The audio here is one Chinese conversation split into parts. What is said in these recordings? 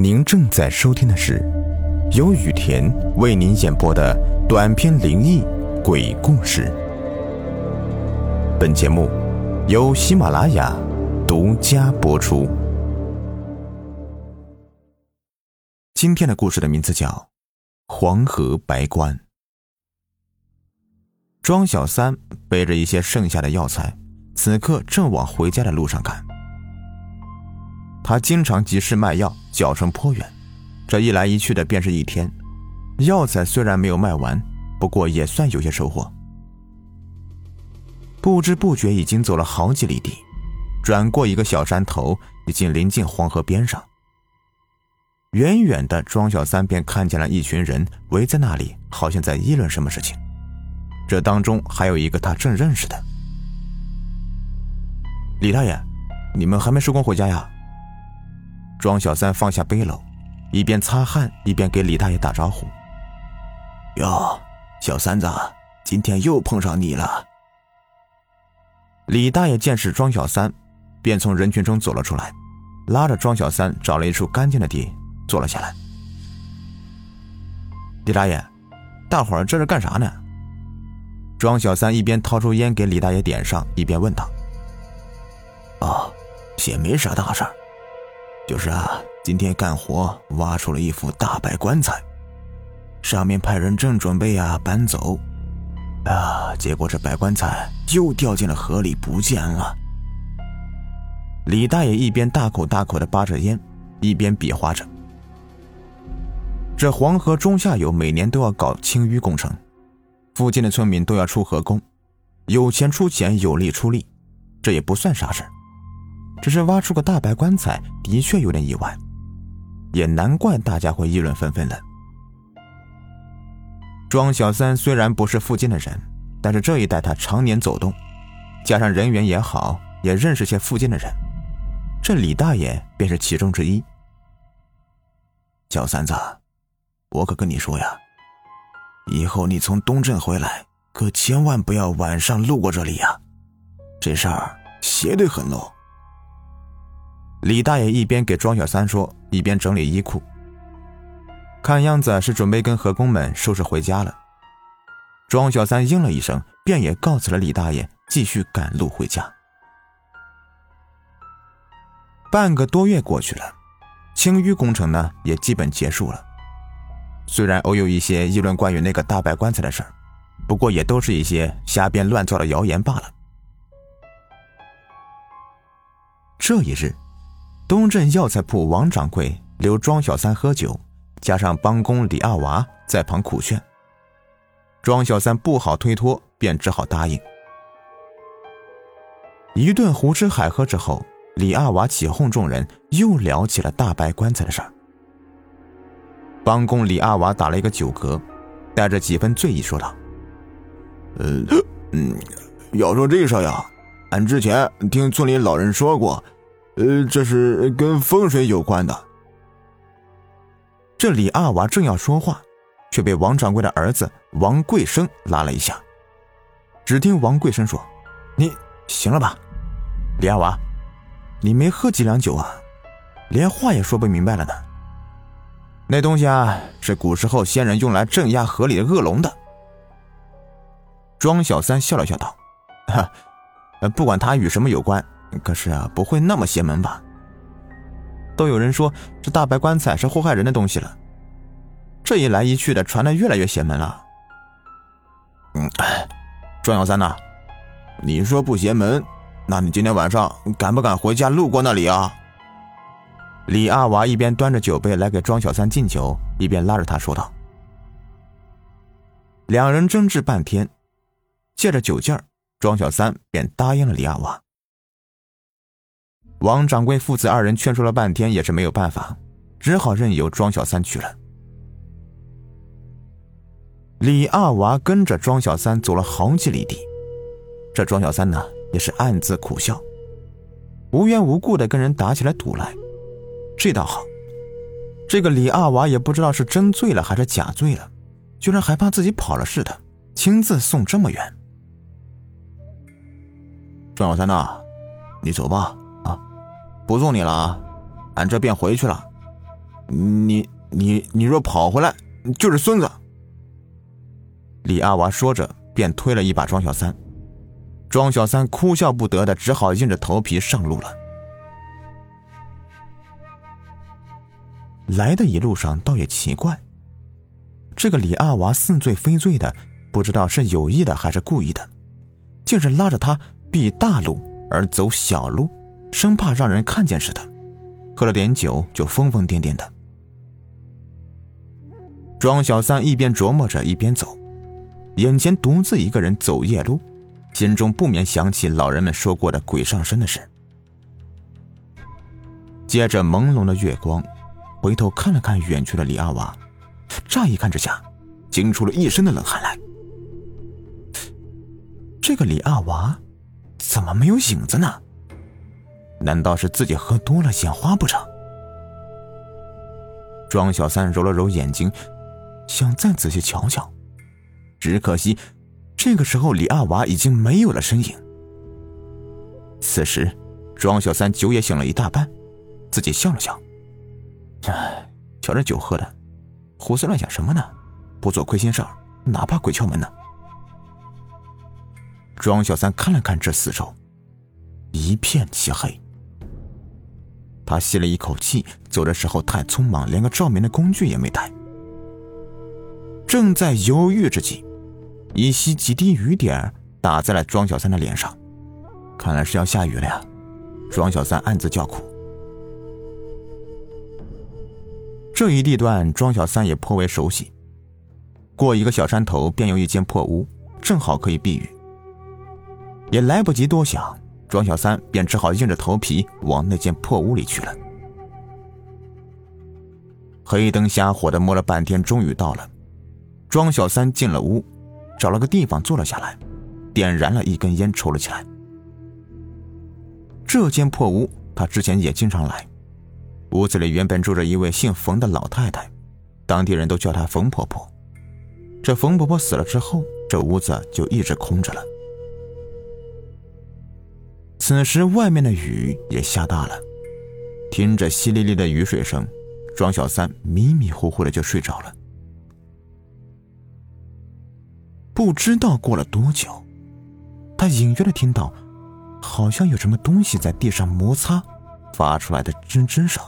您正在收听的是由雨田为您演播的短篇灵异鬼故事。本节目由喜马拉雅独家播出。今天的故事的名字叫《黄河白关》。庄小三背着一些剩下的药材，此刻正往回家的路上赶。他经常集市卖药，脚程颇远，这一来一去的便是一天。药材虽然没有卖完，不过也算有些收获。不知不觉已经走了好几里地，转过一个小山头，已经临近黄河边上。远远的，庄小三便看见了一群人围在那里，好像在议论什么事情。这当中还有一个他正认识的李大爷，你们还没收工回家呀？庄小三放下背篓，一边擦汗一边给李大爷打招呼：“哟，小三子，今天又碰上你了。”李大爷见是庄小三，便从人群中走了出来，拉着庄小三找了一处干净的地坐了下来。李大爷，大伙儿这是干啥呢？庄小三一边掏出烟给李大爷点上，一边问道：“哦，也没啥大事。”就是啊，今天干活挖出了一副大白棺材，上面派人正准备啊搬走，啊，结果这白棺材又掉进了河里不见了。李大爷一边大口大口的扒着烟，一边比划着。这黄河中下游每年都要搞清淤工程，附近的村民都要出河工，有钱出钱，有力出力，这也不算啥事儿。只是挖出个大白棺材，的确有点意外，也难怪大家会议论纷纷的。庄小三虽然不是附近的人，但是这一带他常年走动，加上人缘也好，也认识些附近的人，这李大爷便是其中之一。小三子，我可跟你说呀，以后你从东镇回来，可千万不要晚上路过这里呀，这事儿邪得很喽。李大爷一边给庄小三说，一边整理衣裤。看样子是准备跟河工们收拾回家了。庄小三应了一声，便也告辞了李大爷，继续赶路回家。半个多月过去了，清淤工程呢也基本结束了。虽然偶有一些议论关于那个大白棺材的事儿，不过也都是一些瞎编乱造的谣言罢了。这一日。东镇药材铺王掌柜留庄小三喝酒，加上帮工李二娃在旁苦劝，庄小三不好推脱，便只好答应。一顿胡吃海喝之后，李二娃起哄众人，又聊起了大白棺材的事儿。帮工李二娃打了一个酒嗝，带着几分醉意说道：“呃，嗯，要说这事呀，俺之前听村里老人说过。”呃，这是跟风水有关的。这李二娃正要说话，却被王掌柜的儿子王贵生拉了一下。只听王贵生说：“你行了吧，李二娃，你没喝几两酒啊，连话也说不明白了呢。那东西啊，是古时候先人用来镇压河里的恶龙的。”庄小三笑了笑道：“哈，不管他与什么有关。”可是啊，不会那么邪门吧？都有人说这大白棺材是祸害人的东西了，这一来一去的，传的越来越邪门了。嗯，庄小三呐，你说不邪门，那你今天晚上敢不敢回家路过那里啊？李二娃一边端着酒杯来给庄小三敬酒，一边拉着他说道。两人争执半天，借着酒劲儿，庄小三便答应了李二娃。王掌柜父子二人劝说了半天，也是没有办法，只好任由庄小三去了。李二娃跟着庄小三走了好几里地，这庄小三呢，也是暗自苦笑，无缘无故的跟人打起来赌来。这倒好，这个李二娃也不知道是真醉了还是假醉了，居然还怕自己跑了似的，亲自送这么远。庄小三呐，你走吧。不送你了啊，俺这便回去了。你你你若跑回来，就是孙子。李阿娃说着，便推了一把庄小三。庄小三哭笑不得的，只好硬着头皮上路了。来的一路上，倒也奇怪，这个李阿娃似醉非醉的，不知道是有意的还是故意的，竟是拉着他避大路而走小路，生怕让人看见似的。喝了点酒，就疯疯癫癫的。庄小三一边琢磨着，一边走，眼前独自一个人走夜路。心中不免想起老人们说过的鬼上身的事。接着朦胧的月光，回头看了看远去的李阿娃，乍一看之下，惊出了一身的冷汗来。这个李阿娃，怎么没有影子呢？难道是自己喝多了眼花不成？庄小三揉了揉眼睛，想再仔细瞧瞧，只可惜。这个时候，李二娃已经没有了身影。此时，庄小三酒也醒了一大半，自己笑了笑：“哎，瞧这酒喝的，胡思乱想什么呢？不做亏心事儿，哪怕鬼敲门呢？”庄小三看了看这四周，一片漆黑。他吸了一口气，走的时候太匆忙，连个照明的工具也没带。正在犹豫之际。依稀几滴雨点打在了庄小三的脸上，看来是要下雨了呀。庄小三暗自叫苦。这一地段，庄小三也颇为熟悉。过一个小山头，便有一间破屋，正好可以避雨。也来不及多想，庄小三便只好硬着头皮往那间破屋里去了。黑灯瞎火的摸了半天，终于到了。庄小三进了屋。找了个地方坐了下来，点燃了一根烟抽了起来。这间破屋，他之前也经常来。屋子里原本住着一位姓冯的老太太，当地人都叫她冯婆婆。这冯婆婆死了之后，这屋子就一直空着了。此时外面的雨也下大了，听着淅沥沥的雨水声，庄小三迷迷糊糊的就睡着了。不知道过了多久，他隐约的听到，好像有什么东西在地上摩擦，发出来的吱吱声。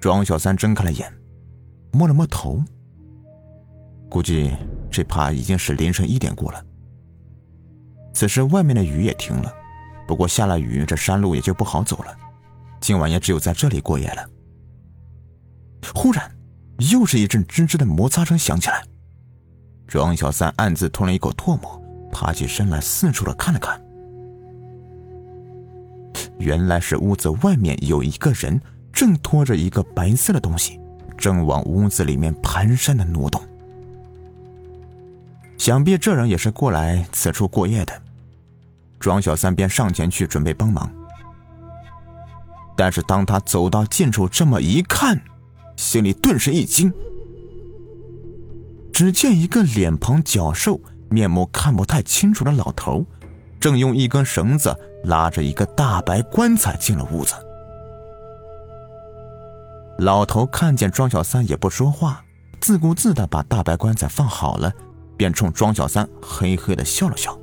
庄小三睁开了眼，摸了摸头，估计这怕已经是凌晨一点过了。此时外面的雨也停了，不过下了雨，这山路也就不好走了，今晚也只有在这里过夜了。忽然，又是一阵吱吱的摩擦声响起来。庄小三暗自吞了一口唾沫，爬起身来，四处的看了看。原来是屋子外面有一个人正拖着一个白色的东西，正往屋子里面蹒跚的挪动。想必这人也是过来此处过夜的。庄小三便上前去准备帮忙，但是当他走到近处，这么一看，心里顿时一惊。只见一个脸庞较瘦、面目看不太清楚的老头，正用一根绳子拉着一个大白棺材进了屋子。老头看见庄小三也不说话，自顾自的把大白棺材放好了，便冲庄小三嘿嘿的笑了笑。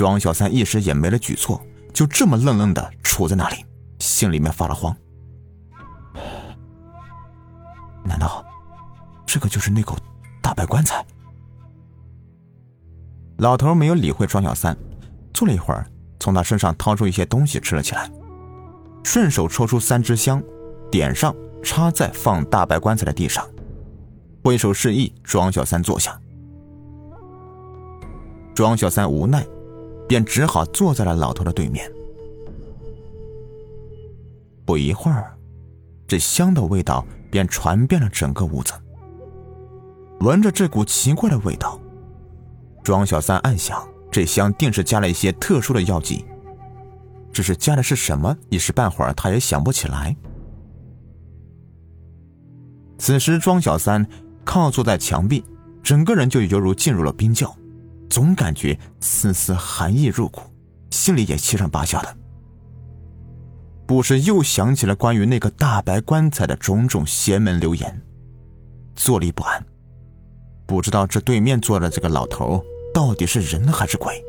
庄小三一时也没了举措，就这么愣愣的杵在那里，心里面发了慌。难道？这个就是那口大白棺材。老头没有理会庄小三，坐了一会儿，从他身上掏出一些东西吃了起来，顺手抽出三支香，点上，插在放大白棺材的地上，挥手示意庄小三坐下。庄小三无奈，便只好坐在了老头的对面。不一会儿，这香的味道便传遍了整个屋子。闻着这股奇怪的味道，庄小三暗想：这香定是加了一些特殊的药剂，只是加的是什么，一时半会儿他也想不起来。此时，庄小三靠坐在墙壁，整个人就犹如进入了冰窖，总感觉丝丝寒意入骨，心里也七上八下的。不时又想起了关于那个大白棺材的种种邪门流言，坐立不安，不知道这对面坐的这个老头到底是人还是鬼。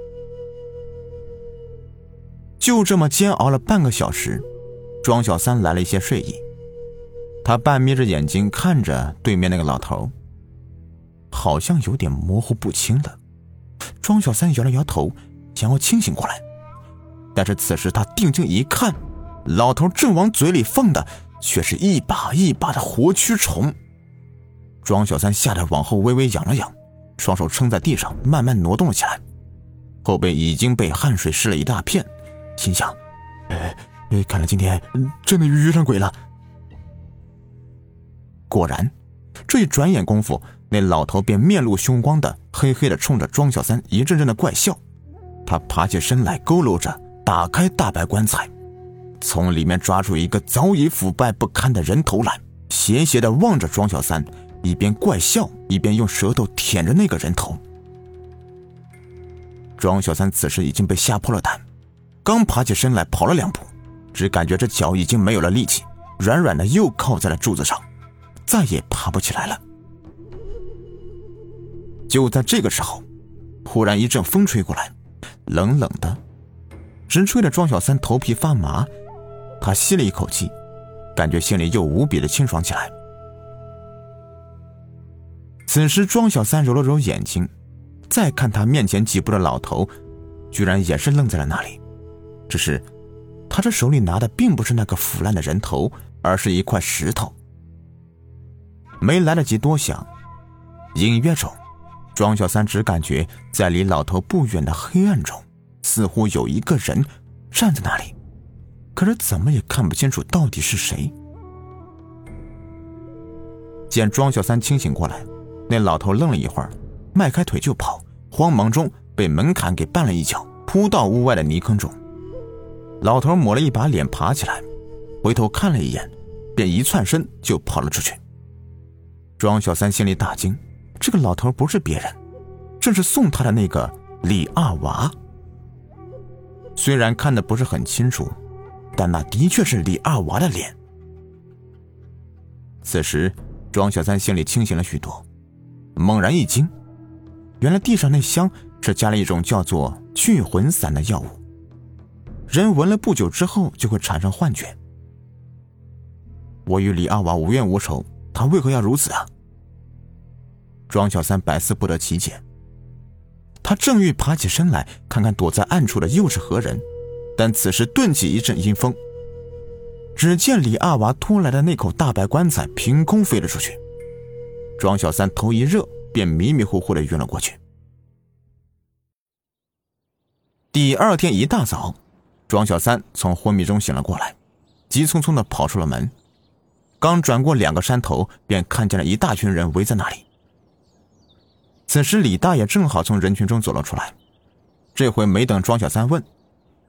就这么煎熬了半个小时，庄小三来了一些睡意，他半眯着眼睛看着对面那个老头，好像有点模糊不清的。庄小三摇了摇头，想要清醒过来，但是此时他定睛一看，老头正往嘴里放的却是一把一把的活蛆虫。庄小三吓得往后微微仰了仰，双手撑在地上，慢慢挪动了起来，后背已经被汗水湿了一大片，心想：“哎，看来今天真的遇上鬼了。”果然，这一转眼功夫。那老头便面露凶光的，嘿嘿的冲着庄小三一阵阵的怪笑。他爬起身来，佝偻着打开大白棺材，从里面抓出一个早已腐败不堪的人头来，斜斜的望着庄小三，一边怪笑，一边用舌头舔着那个人头。庄小三此时已经被吓破了胆，刚爬起身来跑了两步，只感觉这脚已经没有了力气，软软的又靠在了柱子上，再也爬不起来了。就在这个时候，忽然一阵风吹过来，冷冷的，直吹的庄小三头皮发麻。他吸了一口气，感觉心里又无比的清爽起来。此时，庄小三揉了揉眼睛，再看他面前几步的老头，居然也是愣在了那里。只是，他这手里拿的并不是那个腐烂的人头，而是一块石头。没来得及多想，隐约中。庄小三只感觉在离老头不远的黑暗中，似乎有一个人站在那里，可是怎么也看不清楚到底是谁。见庄小三清醒过来，那老头愣了一会儿，迈开腿就跑，慌忙中被门槛给绊了一脚，扑到屋外的泥坑中。老头抹了一把脸，爬起来，回头看了一眼，便一窜身就跑了出去。庄小三心里大惊。这个老头不是别人，正是送他的那个李二娃。虽然看的不是很清楚，但那的确是李二娃的脸。此时，庄小三心里清醒了许多，猛然一惊，原来地上那香是加了一种叫做聚魂散的药物，人闻了不久之后就会产生幻觉。我与李二娃无冤无仇，他为何要如此啊？庄小三百思不得其解，他正欲爬起身来看看躲在暗处的又是何人，但此时顿起一阵阴风，只见李二娃拖来的那口大白棺材凭空飞了出去，庄小三头一热，便迷迷糊糊的晕了过去。第二天一大早，庄小三从昏迷中醒了过来，急匆匆的跑出了门，刚转过两个山头，便看见了一大群人围在那里。此时，李大爷正好从人群中走了出来。这回没等庄小三问，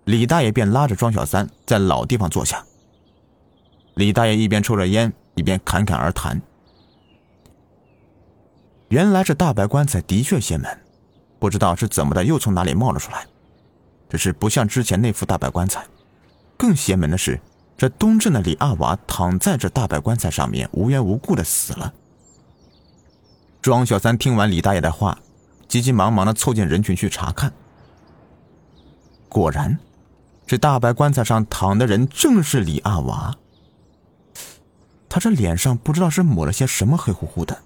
李大爷便拉着庄小三在老地方坐下。李大爷一边抽着烟，一边侃侃而谈。原来这大白棺材的确邪门，不知道是怎么的，又从哪里冒了出来。只是不像之前那副大白棺材，更邪门的是，这东镇的李二娃躺在这大白棺材上面，无缘无故的死了。庄小三听完李大爷的话，急急忙忙的凑进人群去查看。果然，这大白棺材上躺的人正是李二娃。他这脸上不知道是抹了些什么，黑乎乎的，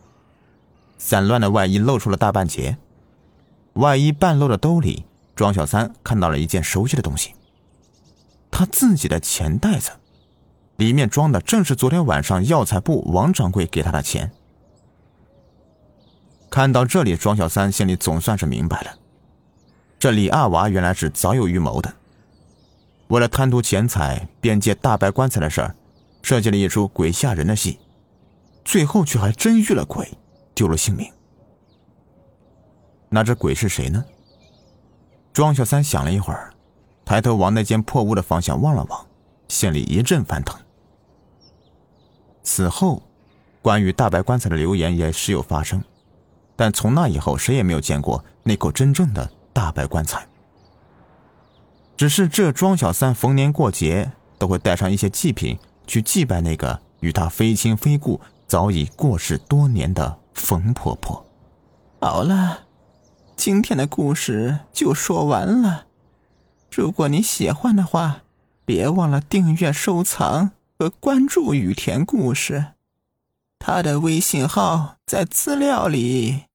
散乱的外衣露出了大半截。外衣半露的兜里，庄小三看到了一件熟悉的东西。他自己的钱袋子，里面装的正是昨天晚上药材部王掌柜给他的钱。看到这里，庄小三心里总算是明白了，这李二娃原来是早有预谋的，为了贪图钱财，便借大白棺材的事儿，设计了一出鬼吓人的戏，最后却还真遇了鬼，丢了性命。那这鬼是谁呢？庄小三想了一会儿，抬头往那间破屋的方向望了望，心里一阵翻腾。此后，关于大白棺材的流言也时有发生。但从那以后，谁也没有见过那口真正的大白棺材。只是这庄小三逢年过节都会带上一些祭品去祭拜那个与他非亲非故、早已过世多年的冯婆婆。好了，今天的故事就说完了。如果你喜欢的话，别忘了订阅、收藏和关注雨田故事。他的微信号在资料里。